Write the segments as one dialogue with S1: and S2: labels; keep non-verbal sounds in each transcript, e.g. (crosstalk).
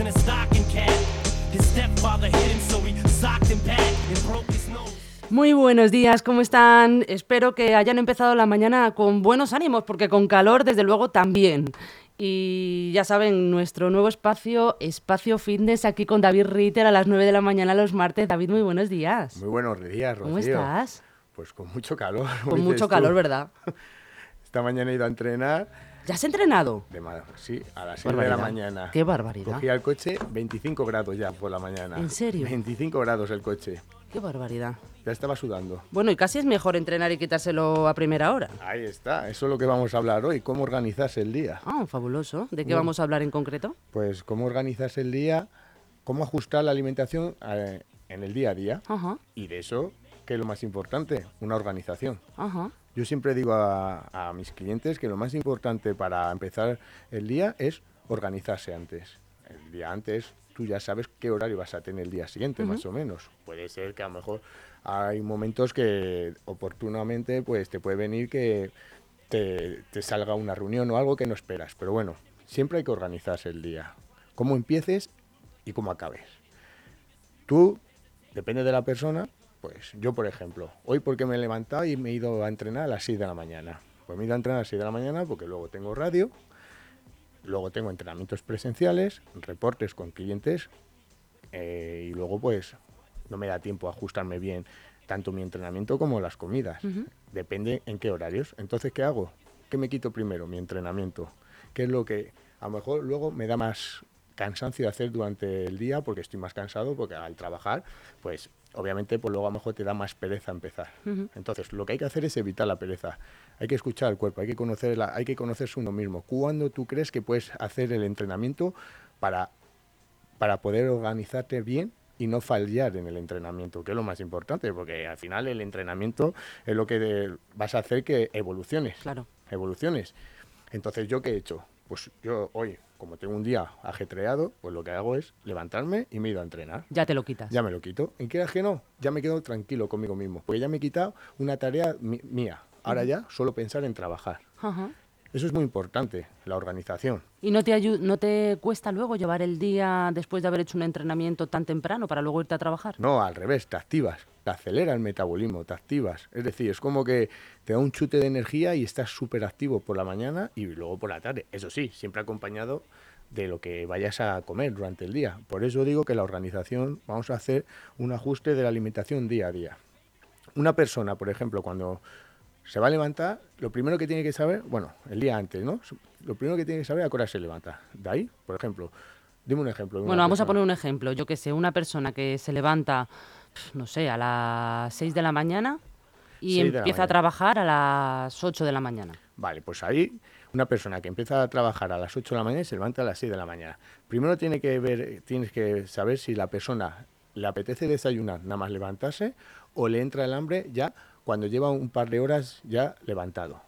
S1: in a stocking cap. His stepfather hit him, so he socked him back and broke his nose.
S2: Muy buenos días, ¿cómo están? Espero que hayan empezado la mañana con buenos ánimos, porque con calor, desde luego, también. Y ya saben, nuestro nuevo espacio, Espacio Fitness, aquí con David Ritter a las 9 de la mañana los martes. David, muy buenos días.
S3: Muy buenos días, Rocío.
S2: ¿Cómo estás?
S3: Pues con mucho calor.
S2: Con mucho
S3: tú.
S2: calor, ¿verdad? (laughs)
S3: Esta mañana he ido a entrenar,
S2: ¿Ya has entrenado?
S3: de ma- sí, a las 6 de la mañana.
S2: Qué barbaridad.
S3: Cogí al coche 25 grados ya por la mañana.
S2: ¿En serio?
S3: 25 grados el coche.
S2: Qué barbaridad.
S3: Ya estaba sudando.
S2: Bueno, y casi es mejor entrenar y quitárselo a primera hora.
S3: Ahí está, eso es lo que vamos a hablar hoy, cómo organizarse el día.
S2: Ah, fabuloso. ¿De qué
S3: Bueno.
S2: vamos a hablar en concreto?
S3: Pues cómo organizarse el día, cómo ajustar la alimentación eh, en el día a día.
S2: Ajá,
S3: Y de eso, ¿qué es lo más importante? Una organización.
S2: ajá.
S3: Yo siempre digo a, a mis clientes que lo más importante para empezar el día es organizarse antes. El día antes tú ya sabes qué horario vas a tener el día siguiente, más o menos. Puede ser que a lo mejor hay momentos que oportunamente pues te puede venir que te, te salga una reunión o algo que no esperas. Pero bueno, siempre hay que organizarse el día. Cómo empieces y cómo acabes. Tú, depende de la persona, pues yo, por ejemplo, hoy porque me he levantado y me he ido a entrenar a las 6 de la mañana. Pues me he ido a entrenar a las 6 de la mañana porque luego tengo radio, luego tengo entrenamientos presenciales, reportes con clientes eh, y luego pues no me da tiempo a ajustarme bien tanto mi entrenamiento como las comidas. Depende en qué horarios. Entonces, ¿qué hago? ¿Qué me quito primero? Mi entrenamiento. ¿Qué es lo que a lo mejor luego me da más cansancio de hacer durante el día porque estoy más cansado, porque al trabajar, pues obviamente pues luego a lo mejor te da más pereza empezar. Entonces, lo que hay que hacer es evitar la pereza. Hay que escuchar al cuerpo, hay que conocer la, hay que conocerse uno mismo. ¿Cuándo tú crees que puedes hacer el entrenamiento para para poder organizarte bien y no fallar en el entrenamiento, que es lo más importante, porque al final el entrenamiento es lo que de- vas a hacer que evoluciones.
S2: Claro.
S3: Evoluciones. Entonces, ¿yo qué he hecho? Pues yo hoy, como tengo un día ajetreado, pues lo que hago es levantarme y me he ido a entrenar.
S2: Ya te lo quitas.
S3: Ya me lo quito. ¿En qué que no? Ya me quedo tranquilo conmigo mismo, porque ya me he quitado una tarea mía. Ahora ya solo pensar en trabajar.
S2: Ajá.
S3: Eso es muy importante, la organización.
S2: ¿Y no te, no te cuesta luego llevar el día después de haber hecho un entrenamiento tan temprano para luego irte a trabajar?
S3: No, al revés, te activas, te acelera el metabolismo, te activas. Es decir, es como que te da un chute de energía y estás súper activo por la mañana y luego por la tarde. Eso sí, siempre acompañado de lo que vayas a comer durante el día. Por eso digo que la organización, vamos a hacer un ajuste de la alimentación día a día. Una persona, por ejemplo, cuando se va a levantar, lo primero que tiene que saber, bueno, el día antes, ¿no? Lo primero que tiene que saber es a qué hora se levanta. De ahí, por ejemplo, dime un ejemplo.
S2: Bueno, vamos a poner un ejemplo. Yo que sé, una persona que se levanta, no sé, a las 6 de la mañana y empieza a trabajar a las 8 de la mañana.
S3: Vale, pues ahí una persona que empieza a trabajar a las 8 de la mañana y se levanta a las 6 de la mañana. Primero tiene que ver, tienes que saber si la persona le apetece desayunar nada más levantarse o le entra el hambre ya cuando lleva un par de horas ya levantado,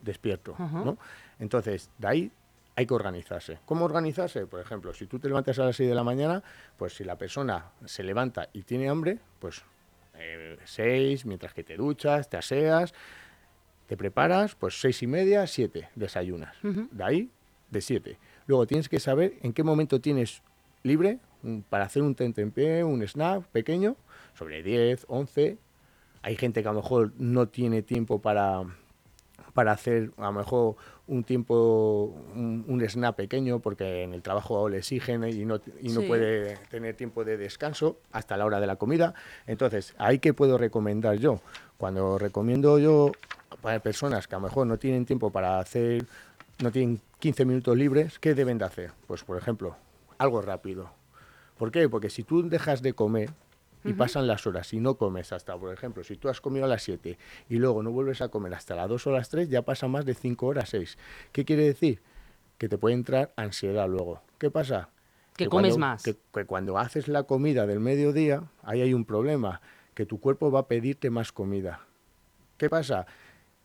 S3: despierto, ¿no? Entonces, de ahí hay que organizarse. ¿Cómo organizarse? Por ejemplo, si tú te levantas a las 6 de la mañana, pues si la persona se levanta y tiene hambre, pues 6, mientras que te duchas, te aseas, te preparas, pues seis y media, siete, desayunas. De ahí, de siete. Luego tienes que saber en qué momento tienes libre un- para hacer un tentempié, un snack pequeño, sobre 10, 11. Hay gente que a lo mejor no tiene tiempo para, para hacer a lo mejor un tiempo, un, un snack pequeño, porque en el trabajo le exigen y no, y no
S2: Sí.
S3: puede tener tiempo de descanso hasta la hora de la comida. Entonces, ahí que puedo recomendar yo. Cuando recomiendo yo para personas que a lo mejor no tienen tiempo para hacer, no tienen 15 minutos libres, ¿qué deben de hacer? Pues, por ejemplo, algo rápido. ¿Por qué? Porque si tú dejas de comer y pasan las horas y no comes hasta, por ejemplo, si tú has comido a las 7 y luego no vuelves a comer hasta las 2 o las 3, ya pasan más de 5 horas, 6. ¿Qué quiere decir? Que te puede entrar ansiedad luego. ¿Qué pasa?
S2: Que comes
S3: cuando-
S2: más.
S3: Que, que cuando haces la comida del mediodía, ahí hay un problema, que tu cuerpo va a pedirte más comida. ¿Qué pasa?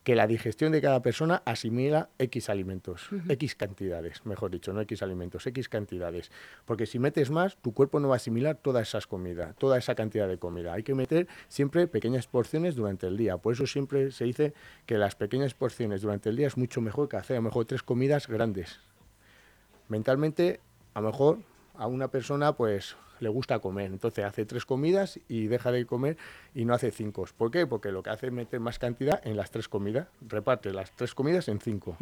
S3: Que la digestión de cada persona asimila X alimentos, X cantidades, mejor dicho, no X alimentos, X cantidades. Porque si metes más, tu cuerpo no va a asimilar todas esas comidas, toda esa cantidad de comida. Hay que meter siempre pequeñas porciones durante el día. Por eso siempre se dice que las pequeñas porciones durante el día es mucho mejor que hacer a lo mejor tres comidas grandes mentalmente, a lo mejor a una persona pues le gusta comer, entonces hace tres comidas y deja de comer y no hace cinco. ¿Por qué? Porque lo que hace es meter más cantidad en las tres comidas, reparte las tres comidas en cinco.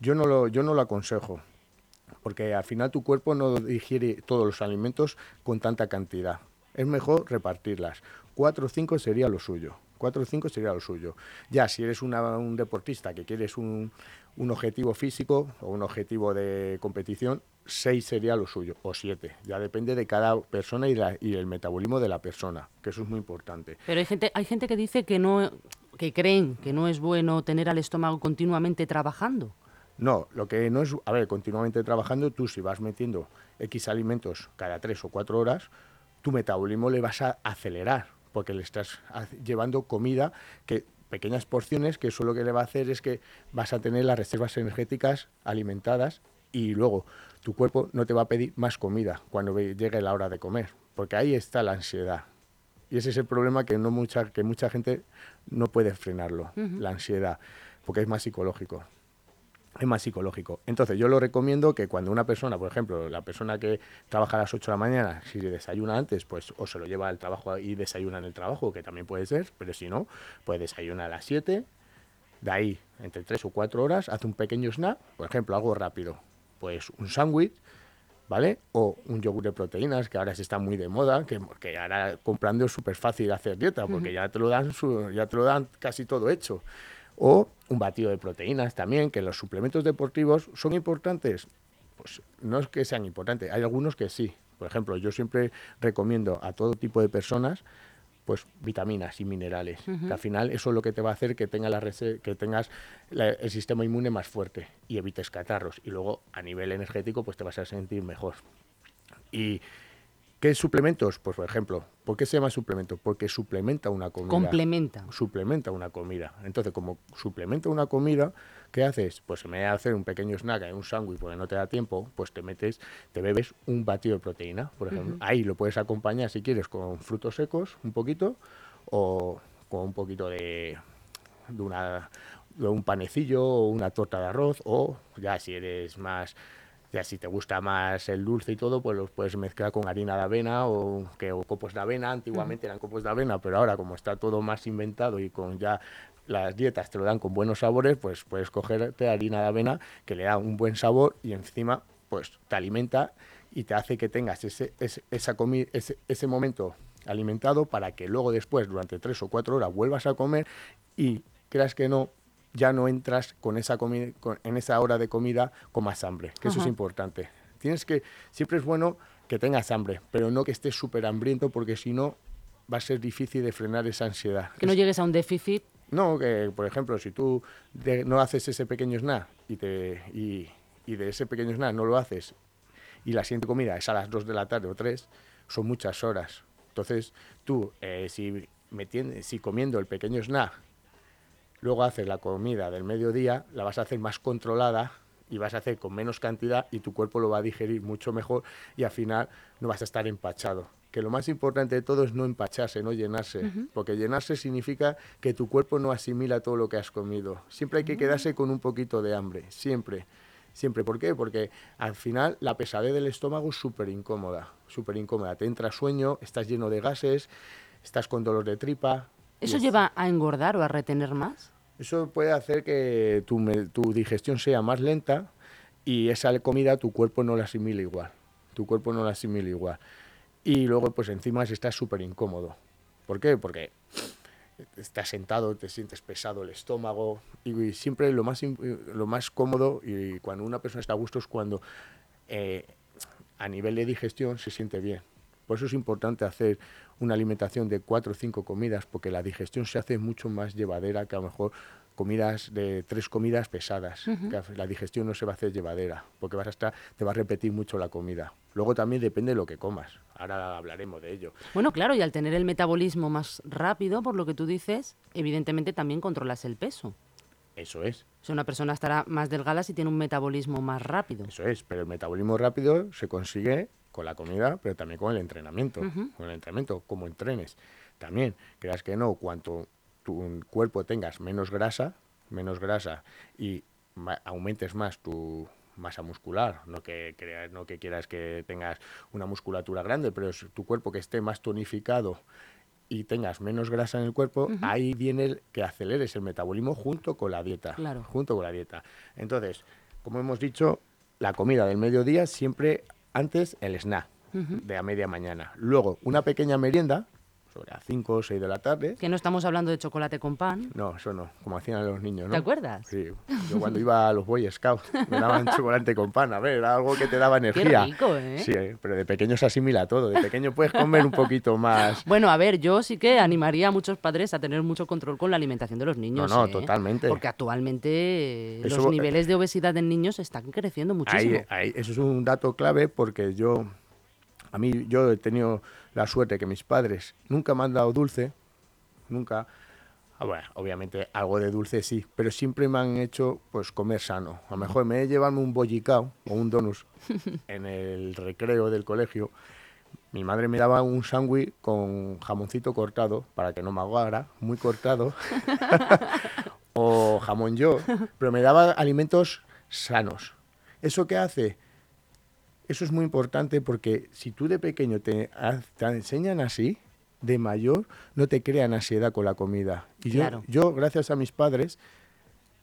S3: Yo no lo, yo no lo aconsejo, porque al final tu cuerpo no digiere todos los alimentos con tanta cantidad. Es mejor repartirlas. Cuatro o cinco sería lo suyo. Cuatro o cinco sería lo suyo. Ya, si eres una- un deportista que quieres un, un objetivo físico o un objetivo de competición, seis sería lo suyo, o siete. Ya depende de cada persona y, la- y el metabolismo de la persona, que eso es muy importante.
S2: Pero hay gente, hay gente que dice que no, que creen que no es bueno tener al estómago continuamente trabajando.
S3: No, lo que no es, a ver, continuamente trabajando, tú si vas metiendo X alimentos cada tres o cuatro horas, tu metabolismo le vas a acelerar, porque le estás llevando comida que pequeñas porciones que eso lo que le va a hacer es que vas a tener las reservas energéticas alimentadas y luego tu cuerpo no te va a pedir más comida cuando llegue la hora de comer, porque ahí está la ansiedad. Y ese es el problema que no mucha que mucha gente no puede frenarlo, la ansiedad, porque es más psicológico es más psicológico. Entonces, yo lo recomiendo que cuando una persona, por ejemplo, la persona que trabaja a las 8 de la mañana, si desayuna antes, pues o se lo lleva al trabajo y desayuna en el trabajo, que también puede ser, pero si no, pues desayuna a las 7, de ahí, entre 3 o 4 horas, hace un pequeño snack, por ejemplo, algo rápido, pues un sándwich, ¿vale? O un yogur de proteínas, que ahora se está muy de moda, que, que ahora comprando es súper fácil hacer dieta, porque ya, te lo dan su- ya te lo dan casi todo hecho. O un batido de proteínas también, que los suplementos deportivos son importantes. Pues no es que sean importantes, hay algunos que sí. Por ejemplo, yo siempre recomiendo a todo tipo de personas pues vitaminas y minerales, que al final eso es lo que te va a hacer que, tenga la que tengas la- el sistema inmune más fuerte y evites catarros. Y luego a nivel energético pues te vas a sentir mejor. Y ¿qué suplementos? Pues por ejemplo, ¿por qué se llama suplemento? Porque suplementa una comida
S2: Complementa.
S3: suplementa una comida. Entonces, como suplementa una comida, ¿qué haces? Pues en vez de hacer un pequeño snack, un sándwich, porque no te da tiempo, pues te metes, te bebes un batido de proteína, por ejemplo. Ahí lo puedes acompañar, si quieres, con frutos secos, un poquito, o con un poquito de, de una de un panecillo o una torta de arroz, o ya si eres más ya si te gusta más el dulce y todo, pues los puedes mezclar con harina de avena o, que, o copos de avena. Antiguamente eran copos de avena, pero ahora como está todo más inventado y con ya las dietas te lo dan con buenos sabores, pues puedes cogerte harina de avena que le da un buen sabor y encima pues te alimenta y te hace que tengas ese, ese, esa comi- ese, ese momento alimentado para que luego después, durante tres o cuatro horas, vuelvas a comer y creas que no, ya no entras con esa comi- con- en esa hora de comida con más hambre, que eso es importante. Tienes que, siempre es bueno que tengas hambre, pero no que estés súper hambriento porque si no va a ser difícil de frenar esa ansiedad.
S2: Que no
S3: Es-
S2: llegues a un déficit.
S3: no, que por ejemplo, si tú de- no haces ese pequeño snack y, te, y, y de ese pequeño snack no lo haces y la siguiente comida es a las 2 de la tarde o 3, son muchas horas. Entonces, tú, eh, si, metiendo, si comiendo el pequeño snack, luego haces la comida del mediodía, la vas a hacer más controlada y vas a hacer con menos cantidad y tu cuerpo lo va a digerir mucho mejor y al final no vas a estar empachado. Que lo más importante de todo es no empacharse, no llenarse, porque llenarse significa que tu cuerpo no asimila todo lo que has comido. Siempre hay que quedarse con un poquito de hambre, siempre. Siempre, ¿por qué? Porque al final la pesadez del estómago es súper incómoda, súper incómoda. Te entra sueño, estás lleno de gases, estás con dolor de tripa.
S2: ¿Eso
S3: es-
S2: lleva a engordar o a retener más?
S3: Eso puede hacer que tu, tu digestión sea más lenta y esa comida tu cuerpo no la asimila igual. Tu cuerpo no la asimila igual. Y luego, pues encima estás súper incómodo. ¿Por qué? Porque estás sentado, te sientes pesado el estómago y, siempre lo más, lo más cómodo y cuando una persona está a gusto es cuando eh, a nivel de digestión se siente bien. Por eso es importante hacer una alimentación de cuatro o cinco comidas, porque la digestión se hace mucho más llevadera que a lo mejor comidas de tres comidas pesadas. que la digestión no se va a hacer llevadera, porque vas a estar, te va a repetir mucho la comida. Luego también depende de lo que comas. Ahora hablaremos de ello.
S2: Bueno, claro, y al tener el metabolismo más rápido, por lo que tú dices, evidentemente también controlas el peso.
S3: Eso es.
S2: O sea, una persona estará más delgada si tiene un metabolismo más rápido.
S3: Eso es, pero el metabolismo rápido se consigue con la comida, pero también con el entrenamiento. Con el entrenamiento, como entrenes. También, creas que no, cuanto tu cuerpo tengas menos grasa, menos grasa y ma- aumentes más tu masa muscular, no que, creas- no que quieras que tengas una musculatura grande, pero es tu cuerpo que esté más tonificado y tengas menos grasa en el cuerpo, ahí viene el que aceleres el metabolismo junto con la dieta.
S2: Claro.
S3: Junto con la dieta. Entonces, como hemos dicho, la comida del mediodía siempre antes el snack de a media mañana. Luego, una pequeña merienda, sobre las 5 o 6 de la tarde.
S2: Que no estamos hablando de chocolate con pan.
S3: No, eso no, como hacían los niños, ¿no?
S2: ¿Te acuerdas?
S3: Sí, yo cuando iba a los Boy Scouts (laughs) me daban chocolate con pan, a ver, era algo que te daba energía.
S2: rico, ¿eh?
S3: Sí, pero de pequeño se asimila todo, de pequeño puedes comer un poquito más.
S2: Bueno, a ver, yo sí que animaría a muchos padres a tener mucho control con la alimentación de los niños.
S3: no,
S2: ¿eh?
S3: totalmente.
S2: Porque actualmente eh,
S3: Eso-
S2: los niveles de obesidad en niños están creciendo muchísimo.
S3: Ahí, ahí, eso es un dato clave porque yo, a mí, yo he tenido la suerte que mis padres nunca me han dado dulce, nunca. Ah, bueno, obviamente algo de dulce sí, pero siempre me han hecho pues comer sano. A lo mejor me he llevado un bollicao o un donus (laughs) en el recreo del colegio. Mi madre me daba un sándwich con jamoncito cortado para que no me ahogara, muy cortado, (laughs) (laughs) o jamón yo, pero me daba alimentos sanos. ¿Eso qué hace? Eso es muy importante porque si tú de pequeño te, te enseñan así, de mayor no te crean ansiedad con la comida. Y yo,
S2: Claro.
S3: yo, gracias a mis padres,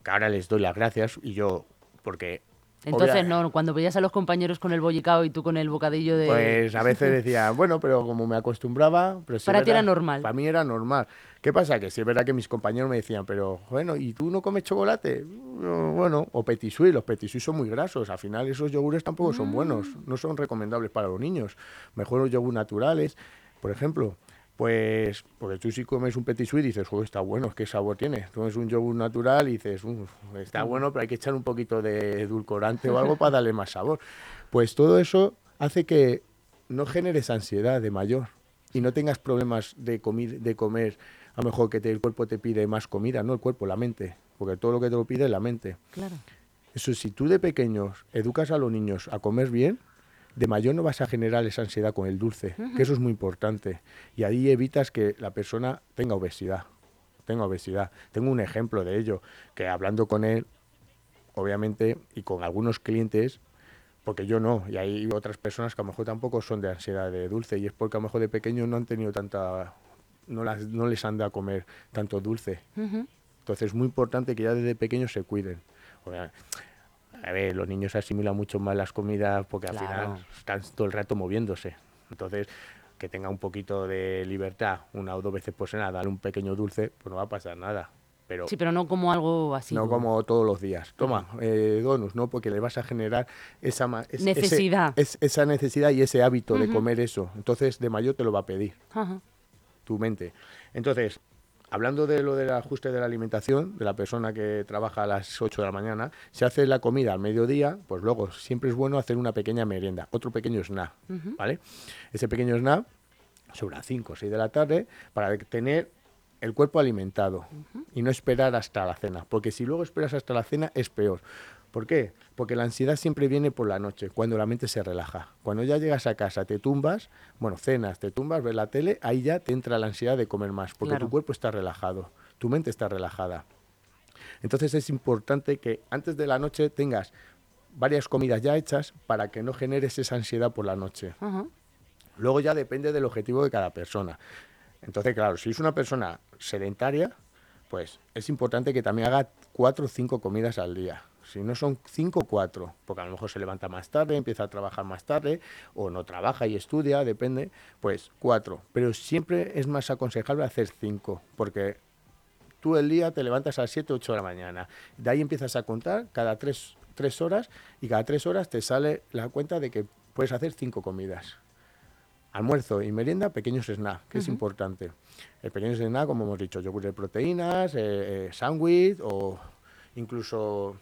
S3: que ahora les doy las gracias, y yo, porque...
S2: Entonces,
S3: obvia-
S2: no, cuando veías a los compañeros con el bollicao y tú con el bocadillo de...
S3: Pues a veces (laughs) decía, bueno, pero como me acostumbraba... Pero sí
S2: Para ti era normal.
S3: Para mí era normal. ¿Qué pasa? Que sí es verdad que mis compañeros me decían, pero bueno, ¿y tú no comes chocolate? No, Bueno, o petit suisse, los petit suisse son muy grasos. Al final esos yogures tampoco son buenos,
S2: Mm.
S3: no son recomendables para los niños. Mejor los yogures naturales, por ejemplo. Pues, porque tú si comes un petit suisse dices, "Joder, está bueno, ¿qué sabor tiene? Tú comes un yogur natural y dices, "Uf, está bueno, pero hay que echar un poquito de edulcorante o algo para darle más sabor. (laughs) Pues todo eso hace que no generes ansiedad de mayor y no tengas problemas de, comi- de comer, a lo mejor que te- el cuerpo te pide más comida, no el cuerpo, la mente, porque todo lo que te lo pide es la mente.
S2: Claro.
S3: Eso, si tú de pequeños educas a los niños a comer bien, de mayor no vas a generar esa ansiedad con el dulce, que eso es muy importante. Y ahí evitas que la persona tenga obesidad. Tenga obesidad. Tengo un ejemplo de ello, que hablando con él, obviamente, y con algunos clientes, porque yo no, y hay otras personas que a lo mejor tampoco son de ansiedad de dulce, y es porque a lo mejor de pequeño no han tenido tanta, no, las, no les han dado a comer tanto dulce. Entonces es muy importante que ya desde pequeños se cuiden. A ver, los niños asimilan mucho más las comidas porque al
S2: Claro.
S3: final están todo el rato moviéndose. Entonces, que tenga un poquito de libertad, una o dos veces por semana, darle un pequeño dulce, pues no va a pasar nada. Pero
S2: Sí, pero no como algo así.
S3: no como todos los días. Toma, eh, donuts, ¿no? Porque le vas a generar esa es- ese-
S2: Necesidad.
S3: es- esa necesidad y ese hábito de comer eso. Entonces, de mayor te lo va a pedir
S2: Ajá.
S3: tu mente. Entonces, hablando de lo del ajuste de la alimentación, de la persona que trabaja a las 8 de la mañana, se hace la comida al mediodía, pues luego siempre es bueno hacer una pequeña merienda, otro pequeño snack, ¿vale? Ese pequeño snack sobre las 5 o 6 de la tarde para tener el cuerpo alimentado y no esperar hasta la cena, porque si luego esperas hasta la cena es peor. ¿Por qué? Porque la ansiedad siempre viene por la noche, cuando la mente se relaja. Cuando ya llegas a casa, te tumbas, bueno, cenas, te tumbas, ves la tele, ahí ya te entra la ansiedad de comer más, porque
S2: Claro.
S3: tu cuerpo está relajado, tu mente está relajada. Entonces es importante que antes de la noche tengas varias comidas ya hechas para que no generes esa ansiedad por la noche. Luego ya depende del objetivo de cada persona. Entonces, claro, si es una persona sedentaria, pues es importante que también haga cuatro o cinco comidas al día. Si no son cinco, cuatro, porque a lo mejor se levanta más tarde, empieza a trabajar más tarde, o no trabaja y estudia, depende, pues cuatro. Pero siempre es más aconsejable hacer cinco, porque tú el día te levantas a las 7, 8 de la mañana. De ahí empiezas a contar cada tres, tres horas y cada tres horas te sale la cuenta de que puedes hacer cinco comidas. Almuerzo y merienda, pequeños snacks, que es importante. El pequeño snack, como hemos dicho, yogur de proteínas, eh, eh, sándwich o incluso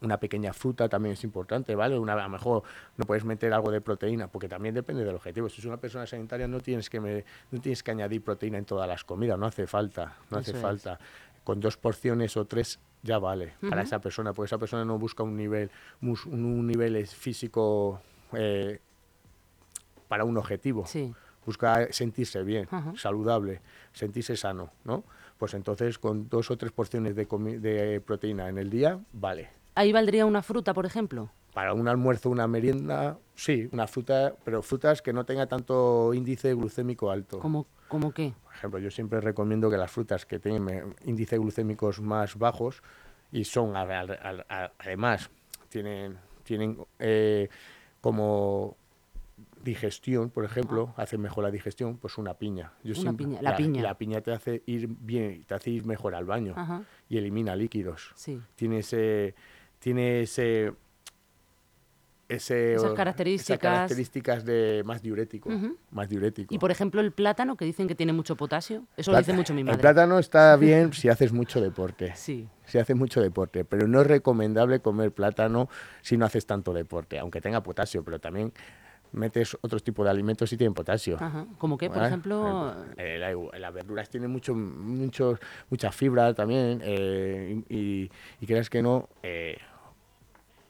S3: una pequeña fruta también es importante, ¿vale? Una, a lo mejor no puedes meter algo de proteína, porque también depende del objetivo. Si es una persona sanitaria no tienes que, me- no tienes que añadir proteína en todas las comidas, no hace falta, no hace
S2: es.
S3: falta. Con dos porciones o tres ya vale para esa persona, porque esa persona no busca un nivel, un, un nivel físico eh, para un objetivo
S2: Sí.
S3: busca sentirse bien, saludable, sentirse sano, ¿no? Pues entonces con dos o tres porciones de, de proteína en el día, vale.
S2: Ahí valdría una fruta, por ejemplo.
S3: para un almuerzo, una merienda, sí, una fruta, pero frutas que no tenga tanto índice glucémico alto.
S2: ¿Cómo, cómo qué?
S3: Por ejemplo, yo siempre recomiendo que las frutas que tienen índices glucémicos más bajos y son a- a- a- a- además tienen tienen eh, como digestión, por ejemplo, hacen mejor la digestión, pues una piña. Yo
S2: Una piña, la piña.
S3: La piña te hace ir bien, te hace ir mejor al baño
S2: Ajá.
S3: y elimina líquidos.
S2: Sí.
S3: Tiene ese tiene ese ese
S2: Esas características.
S3: características de más diurético, más diurético.
S2: Y por ejemplo, el plátano, que dicen que tiene mucho potasio. Eso lo dice
S3: Plata-
S2: mucho mi madre.
S3: El plátano está (laughs) bien si haces mucho deporte.
S2: Sí.
S3: Si haces mucho deporte, pero no es recomendable comer plátano si no haces tanto deporte, aunque tenga potasio, pero también metes otros tipos de alimentos si tienen potasio.
S2: Ajá. ¿Como qué, por
S3: ¿vale?
S2: ejemplo?
S3: Eh, la- las verduras tienen mucho, mucho, mucha fibra también eh, y, y creas que no, eh,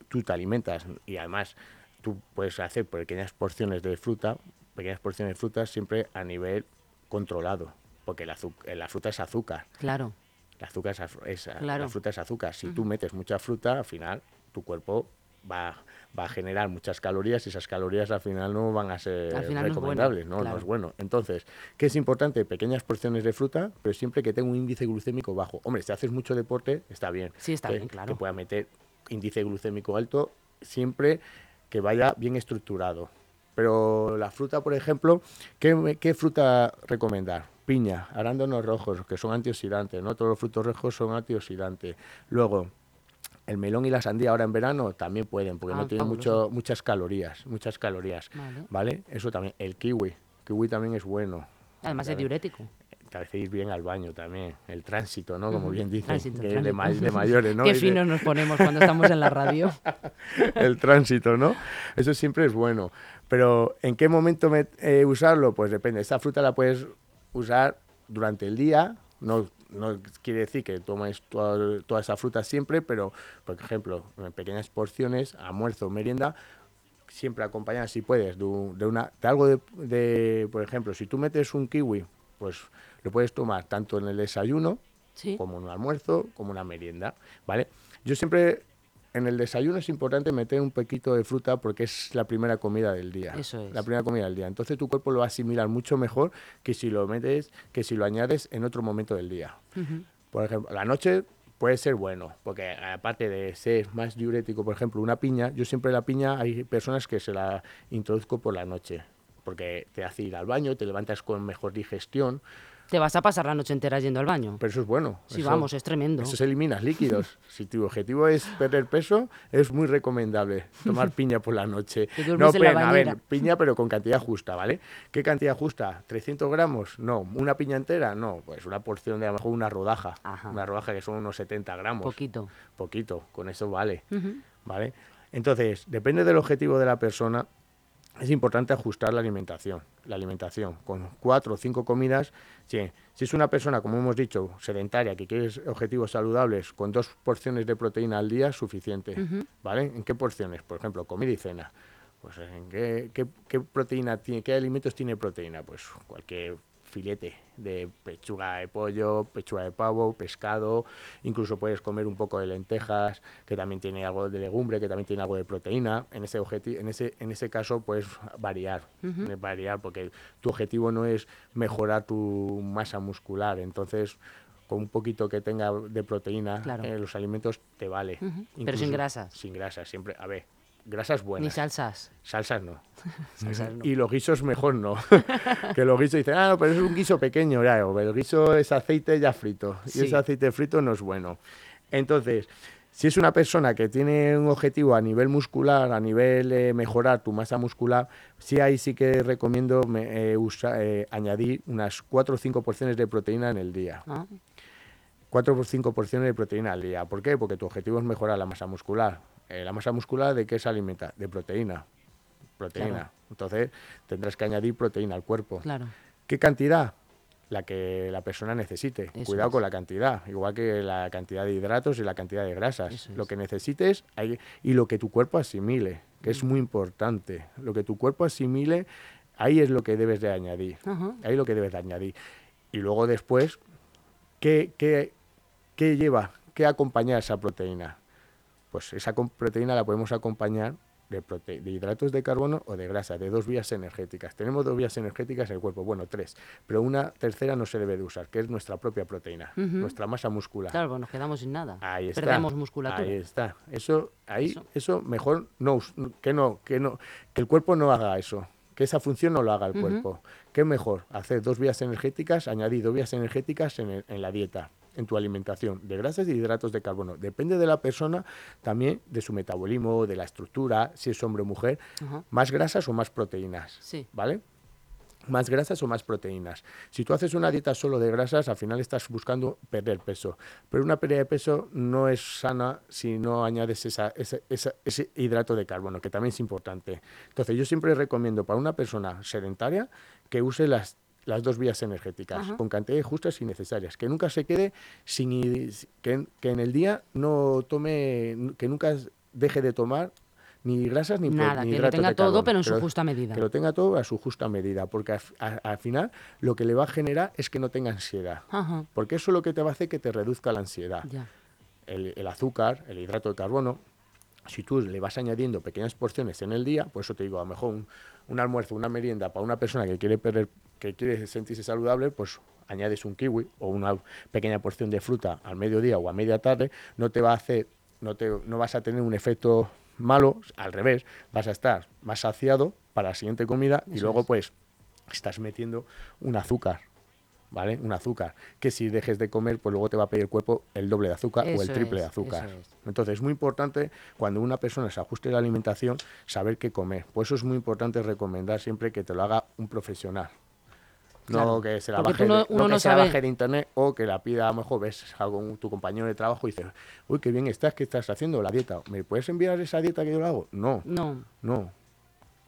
S3: tú te alimentas y además tú puedes hacer pequeñas porciones de fruta, pequeñas porciones de fruta siempre a nivel controlado, porque la, fruta es azúcar.
S2: Claro.
S3: La, azúcar es, az- es-
S2: Claro.
S3: la fruta es azúcar. Si tú metes mucha fruta, al final tu cuerpo va, va a generar muchas calorías y esas calorías al final no van a ser
S2: final no es bueno,
S3: recomendables, no,
S2: claro.
S3: no es bueno. Entonces, ¿qué es importante? Pequeñas porciones de fruta, pero siempre que tenga un índice glucémico bajo. Hombre, si haces mucho deporte, está bien.
S2: Sí, está
S3: que,
S2: bien, claro.
S3: Que pueda meter índice glucémico alto, siempre que vaya bien estructurado. Pero la fruta, por ejemplo, ¿qué, fruta recomendar? Piña, arándanos rojos, que son antioxidantes, ¿no? Todos los frutos rojos son antioxidantes. Luego, el melón y la sandía ahora en verano también pueden, porque
S2: Ah,
S3: no tienen
S2: fabuloso.
S3: mucho, muchas calorías, muchas calorías,
S2: Vale.
S3: ¿vale? Eso también. El kiwi, kiwi también es bueno.
S2: Además es diurético.
S3: Hace ir bien al baño también. El tránsito, ¿no? Como bien dicen,
S2: tránsito,
S3: que es de,
S2: tránsito.
S3: de mayores, ¿no?
S2: Qué
S3: Y de-
S2: finos nos ponemos cuando estamos en la radio. (laughs)
S3: el tránsito, ¿no? Eso siempre es bueno. Pero ¿en qué momento me- eh, usarlo? Pues depende. Esta fruta la puedes usar durante el día. No, no quiere decir que tomes toda, toda esa fruta siempre, pero, por ejemplo, en pequeñas porciones, almuerzo, merienda, siempre acompañar, si puedes, de una, de algo de, de, por ejemplo, si tú metes un kiwi, pues lo puedes tomar tanto en el desayuno
S2: Sí.
S3: como un almuerzo, como una merienda, ¿vale? Yo siempre, en el desayuno es importante meter un poquito de fruta porque es la primera comida del día.
S2: Eso es.
S3: La primera comida del día. Entonces tu cuerpo lo va a asimilar mucho mejor que si lo metes, que si lo añades en otro momento del día.
S2: Ujú.
S3: Por ejemplo, la noche puede ser bueno, porque aparte de ser más diurético, por ejemplo, una piña, yo siempre la piña hay personas que se la introduzco por la noche, porque te hace ir al baño, te levantas con mejor digestión,
S2: Te vas a pasar la noche entera yendo al baño.
S3: pero eso es bueno.
S2: Sí,
S3: eso-
S2: vamos, es tremendo.
S3: Eso se eliminas líquidos. (laughs) si tu objetivo es perder peso, es muy recomendable tomar piña por la noche. (laughs)
S2: La
S3: pero, a ver, piña pero con cantidad justa, ¿vale? ¿Qué cantidad justa? ¿300 gramos? No. ¿Una piña entera? No. Pues una porción de a lo mejor una rodaja.
S2: Ajá.
S3: Una rodaja que son unos 70 gramos.
S2: Poquito.
S3: Poquito, con eso vale. ¿Vale? Entonces, depende del objetivo de la persona, es importante ajustar la alimentación. La alimentación, con cuatro o cinco comidas, si, si es una persona, como hemos dicho, sedentaria, que quiere objetivos saludables, con dos porciones de proteína al día es suficiente. ¿Vale? ¿En qué porciones? Por ejemplo, comida y cena. Pues en qué, qué- qué proteína tiene, qué alimentos tiene proteína, pues cualquier filete de pechuga de pollo, pechuga de pavo, pescado, incluso puedes comer un poco de lentejas, que también tiene algo de legumbre, que también tiene algo de proteína. En ese en ese, en ese caso puedes variar, eh, variar, porque tu objetivo no es mejorar tu masa muscular, entonces con un poquito que tenga de proteína
S2: Claro.
S3: en los alimentos te vale.
S2: Pero sin grasas.
S3: Sin grasas, siempre. A ver, grasas buenas.
S2: Ni salsas.
S3: Salsas no. (laughs)
S2: Salsas no.
S3: Y los guisos mejor no. (laughs) (laughs) que los guisos dicen, ah, no, pero es un guiso pequeño, ya, o el guiso es aceite ya frito. Y ese aceite frito no es bueno. Entonces, si es una persona que tiene un objetivo a nivel muscular, a nivel eh, mejorar tu masa muscular, sí ahí sí que recomiendo me- eh, usa- eh, añadir unas 4 o 5 porciones de proteína en el día.
S2: Ah,
S3: 4 o 5 porciones de proteína al día. ¿Por qué? Porque tu objetivo es mejorar la masa muscular. Eh, ¿La masa muscular de qué se alimenta? De proteína. Proteína.
S2: Claro.
S3: Entonces tendrás que añadir proteína al cuerpo.
S2: Claro.
S3: ¿Qué cantidad? La que la persona necesite.
S2: Eso
S3: Cuidado
S2: es.
S3: con la cantidad, igual que la cantidad de hidratos y la cantidad de grasas.
S2: Eso
S3: Lo
S2: es.
S3: que necesites hay- y lo que tu cuerpo asimile, que
S2: Mm.
S3: es muy importante. Lo que tu cuerpo asimile, ahí es lo que debes de añadir.
S2: Ajá.
S3: Ahí lo que debes de añadir. Y luego después, ¿qué, qué, qué lleva? ¿Qué acompaña esa proteína? Pues esa proteína la podemos acompañar de, prote- de hidratos de carbono o de grasa, de dos vías energéticas. Tenemos dos vías energéticas en el cuerpo, bueno, tres, pero una tercera no se debe de usar, que es nuestra propia proteína, nuestra masa muscular.
S2: Claro, pues nos quedamos sin nada.
S3: Ahí está.
S2: Perdemos musculatura.
S3: Ahí está. Eso, ahí,
S2: Eso.
S3: eso, mejor no, que no, que no, que el cuerpo no haga eso. Que esa función no lo haga el cuerpo. ¿Qué mejor? Hacer dos vías energéticas, añadir dos vías energéticas en, el- en la dieta, en tu alimentación, de grasas y hidratos de carbono. Depende de la persona, también de su metabolismo, de la estructura, si es hombre o mujer, más grasas o más proteínas.
S2: Sí.
S3: ¿Vale? Más grasas o más proteínas. Si tú haces una dieta solo de grasas, al final estás buscando perder peso. Pero una pérdida de peso no es sana si no añades esa- esa- esa- ese hidrato de carbono, que también es importante. Entonces, yo siempre recomiendo para una persona sedentaria que use las, las dos vías energéticas,
S2: Ajá.
S3: con cantidades justas y necesarias. Que nunca se quede sin... Que, que en el día no tome... Que nunca deje de tomar ni grasas ni
S2: Nada,
S3: ni
S2: que lo tenga todo, pero en su justa medida.
S3: que lo tenga todo a su justa medida, porque al, a- al final lo que le va a generar es que no tenga ansiedad.
S2: Ajá.
S3: Porque eso es lo que te va a hacer que te reduzca la ansiedad.
S2: Ya.
S3: El, el azúcar, el hidrato de carbono, si tú le vas añadiendo pequeñas porciones en el día, por eso te digo, a lo mejor un, un almuerzo, una merienda para una persona que quiere perder, que quiere sentirse saludable, pues añades un kiwi o una pequeña porción de fruta al mediodía o a media tarde, no te va a hacer, no, te, no vas a tener un efecto malo, al revés, vas a estar más saciado para la siguiente comida y luego
S2: es.
S3: pues estás metiendo un azúcar. ¿Vale? Un azúcar. Que si dejes de comer, pues luego te va a pedir el cuerpo el doble de azúcar o el triple de azúcar.
S2: es.
S3: Entonces es muy importante cuando una persona se ajuste la alimentación saber qué comer. Por eso es muy importante recomendar siempre que te lo haga un profesional. No que se la
S2: porque
S3: baje,
S2: no-
S3: que se la baje de internet o que la pida a lo mejor ves a tu compañero de trabajo y dices, uy, qué bien estás, ¿qué estás haciendo? La dieta. ¿Me puedes enviar esa dieta que yo la hago? No,
S2: No.
S3: no.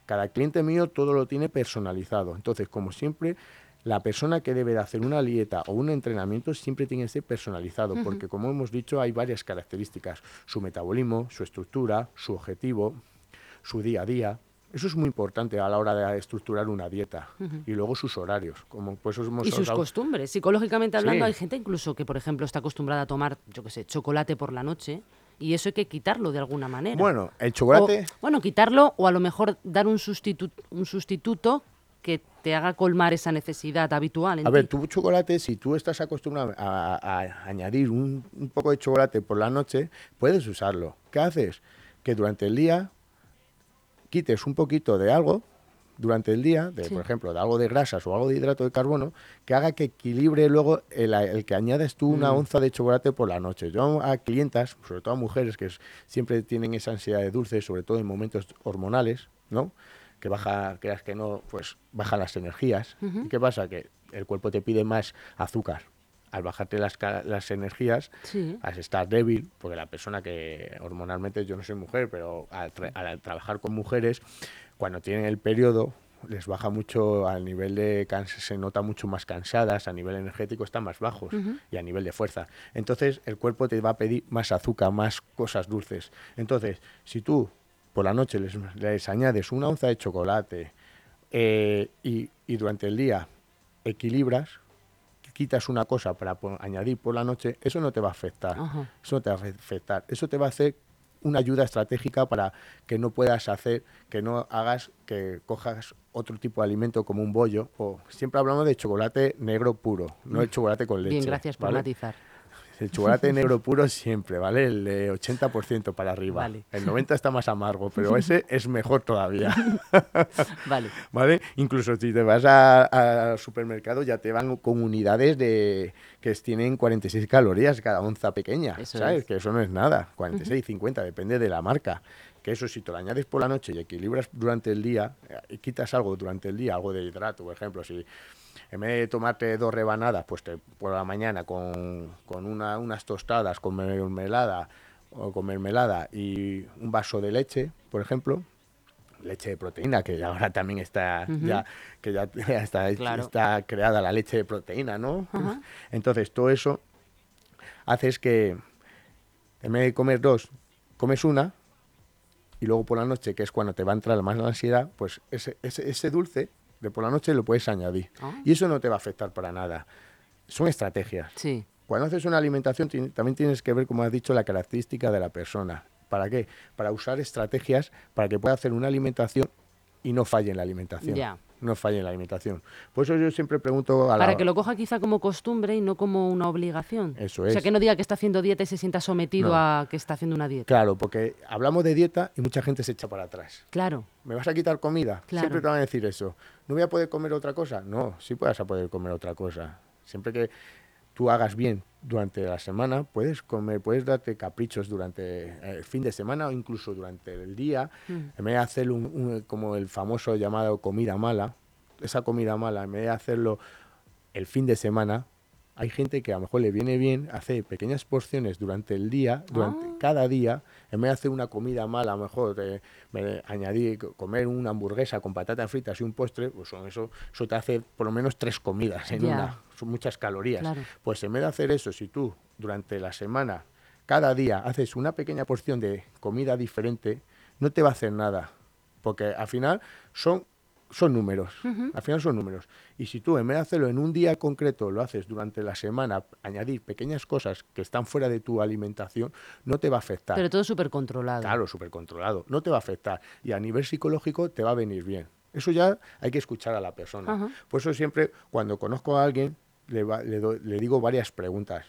S3: Cada cliente mío todo lo tiene personalizado. Entonces, como siempre, la persona que debe de hacer una dieta o un entrenamiento siempre tiene que ser personalizado, porque como hemos dicho, hay varias características. Su metabolismo, su estructura, su objetivo, su día a día. Eso es muy importante a la hora de estructurar una dieta. Y luego sus horarios. Como, pues hemos
S2: Y sus
S3: hablado-
S2: costumbres. Psicológicamente hablando,
S3: Sí.
S2: hay gente incluso que, por ejemplo, está acostumbrada a tomar, yo qué sé, chocolate por la noche. Y eso hay que quitarlo de alguna manera.
S3: Bueno, el chocolate...
S2: O- bueno, quitarlo o a lo mejor dar un, sustitu- un sustituto que te haga colmar esa necesidad habitual. en
S3: A ver, tu chocolate, si tú estás acostumbrado a, a- a añadir un, un poco de chocolate por la noche, puedes usarlo. ¿Qué haces? Que durante el día quites un poquito de algo durante el día, de,
S2: Sí.
S3: por ejemplo, de algo de grasas o algo de hidrato de carbono, que haga que equilibre luego el, el que añades tú
S2: Mm.
S3: una onza de chocolate por la noche. Yo a clientas, sobre todo a mujeres que es- siempre tienen esa ansiedad de dulce, sobre todo en momentos hormonales, ¿no? Que baja, creas que no, pues bajan las energías. ¿Y qué pasa? Que el cuerpo te pide más azúcar. Al bajarte las, las energías,
S2: Sí.
S3: al estar débil, porque la persona que hormonalmente, yo no soy mujer, pero al, tra- al trabajar con mujeres, cuando tienen el periodo, les baja mucho al nivel de se nota mucho más cansadas, a nivel energético están más bajos y a nivel de fuerza. Entonces el cuerpo te va a pedir más azúcar, más cosas dulces. Entonces, si tú por la noche les, les añades una onza de chocolate eh, y, y durante el día equilibras, quitas una cosa para añadir por la noche, eso no te va a afectar.
S2: Ajá.
S3: Eso no te va a afectar. Eso te va a hacer una ayuda estratégica para que no puedas hacer, que no hagas, que cojas otro tipo de alimento como un bollo. O siempre hablamos de chocolate negro puro, no el chocolate con leche.
S2: Bien, gracias por
S3: ¿vale?
S2: matizar.
S3: El chocolate (laughs) negro puro siempre, ¿vale? El de 80% para arriba.
S2: Vale.
S3: El 90% está más amargo, pero (laughs) ese es mejor todavía. (laughs)
S2: Vale.
S3: ¿Vale? Incluso si te vas al supermercado ya te van con unidades de que tienen 46 calorías cada onza pequeña,
S2: Eso
S3: ¿sabes?
S2: es.
S3: Que eso no es nada, 46, 50, depende de la marca. Que eso si te lo añades por la noche y equilibras durante el día, eh, y quitas algo durante el día, algo de hidrato, por ejemplo, si en vez de tomarte dos rebanadas, pues te, por la mañana con, con una- unas tostadas con mermelada o con mermelada y un vaso de leche, por ejemplo, leche de proteína, que ahora también está ya, que (laughs) ya, está,
S2: Claro.
S3: está creada la leche de proteína, ¿no? (laughs) Entonces todo eso haces que en vez de comer dos, comes una y luego por la noche, que es cuando te va a entrar más la ansiedad, pues ese, ese, ese dulce de por la noche lo puedes añadir.
S2: Ah.
S3: Y eso no te va a afectar para nada. Son estrategias.
S2: Sí.
S3: Cuando haces una alimentación también tienes que ver, como has dicho, la característica de la persona. ¿Para qué? Para usar estrategias para que pueda hacer una alimentación y no falle en la alimentación.
S2: Ya.
S3: No falle en la alimentación. Por eso yo siempre pregunto a la...
S2: Para que lo coja quizá como costumbre y no como una obligación.
S3: Eso
S2: O sea,
S3: es.
S2: que no diga que está haciendo dieta y se sienta sometido
S3: No.
S2: a que está haciendo una dieta.
S3: Claro, porque hablamos de dieta y mucha gente se echa para atrás.
S2: Claro.
S3: ¿Me vas a quitar comida?
S2: Claro.
S3: Siempre te van a decir eso. ¿No voy a poder comer otra cosa? No, sí puedes a poder comer otra cosa. Siempre que tú hagas bien durante la semana, puedes comer, puedes darte caprichos durante el fin de semana o incluso durante el día.
S2: Mm.
S3: En vez de hacer un, un- como el famoso llamado comida mala, esa comida mala, en vez de hacerlo el fin de semana, hay gente que a lo mejor le viene bien hacer pequeñas porciones durante el día, durante
S2: Ah.
S3: cada día, en vez de hacer una comida mala, a lo mejor de añadir, co- comer una hamburguesa con patatas fritas y un postre, pues son eso, eso te hace por lo menos tres comidas en una, son muchas calorías.
S2: Claro.
S3: Pues en vez de hacer eso, si tú durante la semana, cada día, haces una pequeña porción de comida diferente, no te va a hacer nada, porque al final son son números, al final son números. Y si tú en vez de hacerlo en un día concreto, lo haces durante la semana, añadir pequeñas cosas que están fuera de tu alimentación, no te va a afectar.
S2: Pero todo súper controlado.
S3: Claro, súper controlado. No te va a afectar. Y a nivel psicológico te va a venir bien. Eso ya hay que escuchar a la persona. Por eso siempre, cuando conozco a alguien, le, va- le doy- le digo varias preguntas.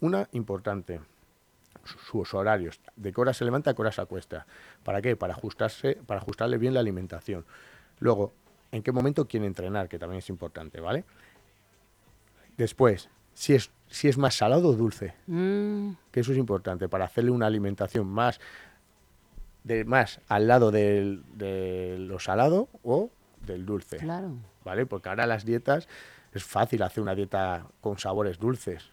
S3: Una importante, su- sus horarios. De qué hora se levanta, a qué hora se acuesta. ¿Para qué? Para ajustarse, para ajustarle bien la alimentación. Luego, en qué momento quiere entrenar, que también es importante, ¿vale? Después, si es, si es más salado o dulce
S2: Mm,
S3: que eso es importante para hacerle una alimentación más de más al lado del- de lo salado o del dulce,
S2: claro.
S3: ¿vale? Porque ahora las dietas es fácil hacer una dieta con sabores dulces.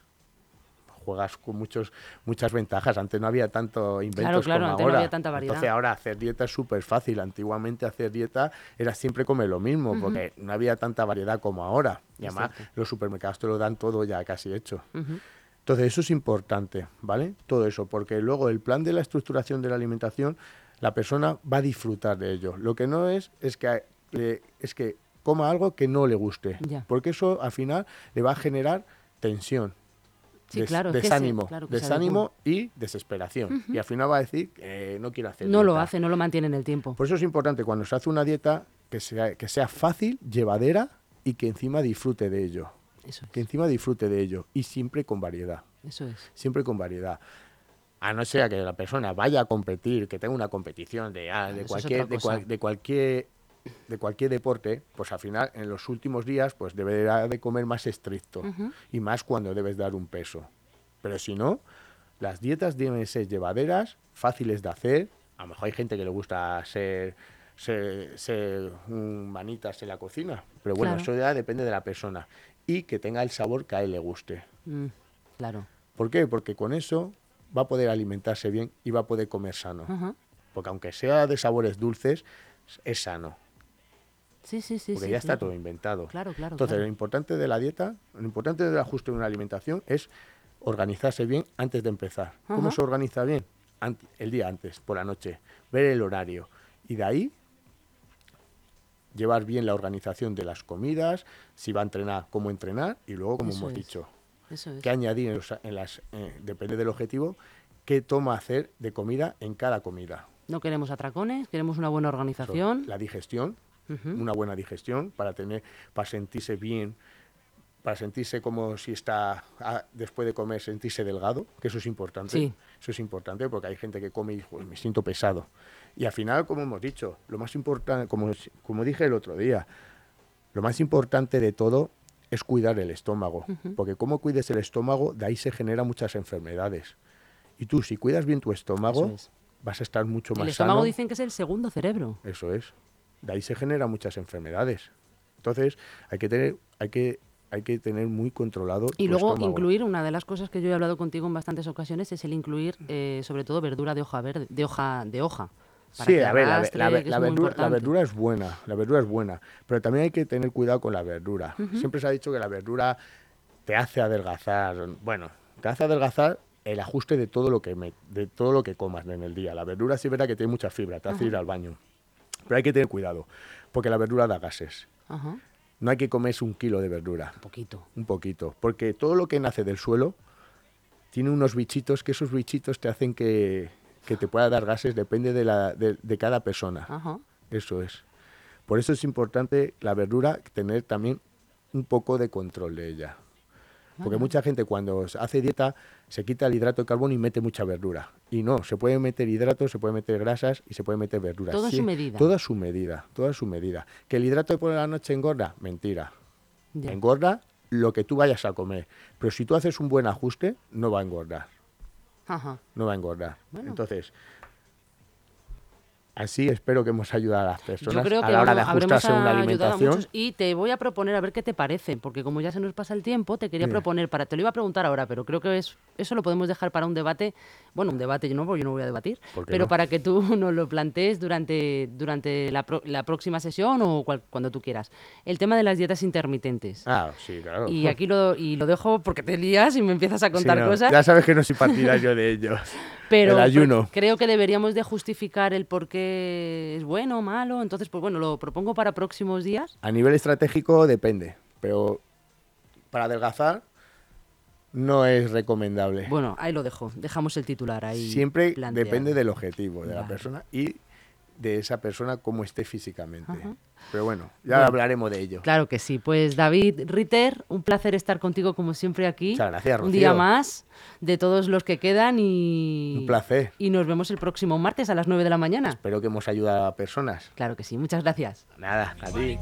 S3: Juegas con muchos, muchas ventajas. Antes no había tanto inventos
S2: claro,
S3: como
S2: antes no
S3: ahora.
S2: había tanta variedad.
S3: Entonces ahora hacer dieta es súper fácil. Antiguamente hacer dieta era siempre comer lo mismo, porque no había tanta variedad como ahora. Y además los supermercados te lo dan todo ya casi hecho. Entonces, eso es importante, ¿vale? Todo eso, porque luego el plan de la estructuración de la alimentación, la persona va a disfrutar de ello. Lo que no es es que, le- es que coma algo que no le guste,
S2: Ya.
S3: porque eso al final le va a generar tensión.
S2: Sí,
S3: des-
S2: claro, que
S3: desánimo,
S2: claro que se
S3: desánimo y desesperación. Y al final va a decir que no quiere hacer
S2: No lo hace, no lo mantiene en el tiempo.
S3: Por eso es importante cuando se hace una dieta que sea, que sea fácil, llevadera y que encima disfrute de ello.
S2: Eso
S3: Que
S2: es.
S3: encima disfrute de ello y siempre con variedad
S2: Eso es.
S3: siempre con variedad. A no ser que la persona vaya a competir, que tenga una competición de, ah, de, cualquier, cual- de cualquier de cualquier deporte, pues al final en los últimos días pues deberá de comer más estricto y más cuando debes dar un peso. Pero si no, las dietas deben ser llevaderas, fáciles de hacer. A lo mejor hay gente que le gusta ser, ser, ser un manitas en la cocina, pero bueno,
S2: Claro.
S3: eso ya depende de la persona y que tenga el sabor que a él le guste.
S2: Mm, claro.
S3: ¿Por qué? Porque con eso va a poder alimentarse bien y va a poder comer sano. Porque aunque sea de sabores dulces, es sano.
S2: Sí, sí, sí.
S3: Porque
S2: sí,
S3: ya está todo inventado.
S2: Claro, claro.
S3: Entonces,
S2: claro.
S3: lo importante de la dieta, lo importante del ajuste de una alimentación es organizarse bien antes de empezar. ¿Cómo se organiza bien? Ant- el día antes, por la noche. Ver el horario. Y de ahí llevar bien la organización de las comidas, si va a entrenar, cómo entrenar y luego, como
S2: Eso
S3: hemos
S2: es.
S3: dicho,
S2: Eso es.
S3: qué añadir en, los- en las, eh, depende del objetivo, qué toma hacer de comida en cada comida.
S2: No queremos atracones, queremos una buena organización.
S3: La digestión, Una buena digestión para tener, para sentirse bien, para sentirse como si está ah, después de comer sentirse delgado, que eso es importante.
S2: Sí.
S3: Eso es importante porque hay gente que come y "Joder, me siento pesado. Y al final, como hemos dicho, lo más importante, como, como dije el otro día, lo más importante de todo es cuidar el estómago, porque como cuides el estómago, de ahí se generan muchas enfermedades. Y tú, si cuidas bien tu estómago,
S2: es.
S3: vas a estar mucho más
S2: El estómago
S3: sano.
S2: dicen que es el segundo cerebro.
S3: Eso es. De ahí se generan muchas enfermedades. Entonces, hay que tener, hay que, hay que tener muy controlado.
S2: Y
S3: tu
S2: luego
S3: estómago.
S2: incluir, una de las cosas que yo he hablado contigo en bastantes ocasiones, es el incluir eh, sobre todo verdura de hoja verde, de hoja, de hoja.
S3: Sí, a ver, la,
S2: arrastre,
S3: verdura es buena, la verdura es buena, pero también hay que tener cuidado con la verdura. Siempre se ha dicho que la verdura te hace adelgazar. Bueno, te hace adelgazar el ajuste de todo lo que me- de todo lo que comas en el día. La verdura sí es verdad que tiene mucha fibra, te hace ir al baño. Pero hay que tener cuidado, porque la verdura da gases.
S2: Ajá,
S3: No hay que comerse un kilo de verdura.
S2: un poquito.
S3: Un poquito. Porque todo lo que nace del suelo tiene unos bichitos que esos bichitos te hacen que que te pueda dar gases depende de, la, de, de cada persona.
S2: Ajá.
S3: Eso es. Por eso es importante la verdura tener también un poco de control de ella. Porque mucha gente cuando hace dieta se quita el hidrato de carbono y mete mucha verdura. Y no, se puede meter hidratos, se puede meter grasas y se puede meter verduras. Sí,
S2: su medida.
S3: Todo a su medida, todo a su medida. ¿Que el hidrato de por la noche engorda? Mentira.
S2: Ya.
S3: Engorda lo que tú vayas a comer. Pero si tú haces un buen ajuste, no va a engordar.
S2: Ajá.
S3: No va a engordar.
S2: Bueno.
S3: Entonces, así espero que hemos ayudado a las personas
S2: Yo creo que
S3: a la hora de ajustarse a una
S2: a
S3: alimentación.
S2: muchos y te voy a proponer a ver qué te parece, porque como ya se nos pasa el tiempo, te quería proponer para te lo iba a preguntar ahora, pero creo que es eso lo podemos dejar para un debate, bueno, un debate yo no, porque yo no voy a debatir,
S3: ¿Por qué
S2: pero
S3: no?
S2: para que tú (laughs) nos lo plantees durante durante la, pro- la próxima sesión o cual- cuando tú quieras. El tema de las dietas intermitentes.
S3: Ah, sí, claro.
S2: Y aquí lo, y lo dejo porque te lías y me empiezas a (laughs)
S3: Sí,
S2: contar
S3: no,
S2: cosas.
S3: Ya sabes que no soy partidario de ellos. (laughs)
S2: Pero
S3: el ayuno.
S2: cre- creo que deberíamos de justificar el por qué es bueno o malo. Entonces, pues bueno, lo propongo para próximos días.
S3: A nivel estratégico depende, pero para adelgazar no es recomendable.
S2: Bueno, ahí lo dejo. Dejamos el titular ahí.
S3: Siempre
S2: planteado.
S3: depende del objetivo de la persona y de esa persona cómo esté físicamente.
S2: Ajá.
S3: Pero bueno, ya
S2: Bueno.
S3: hablaremos de ello.
S2: Claro que sí. Pues David Ritter, un placer estar contigo como siempre aquí.
S3: Muchas gracias,
S2: Un día más de todos los que quedan y...
S3: Un placer.
S2: Y nos vemos el próximo martes a las 9 de la mañana.
S3: Espero que hemos ayudado a personas.
S2: Claro que sí. Muchas gracias.
S3: Nada, a ti.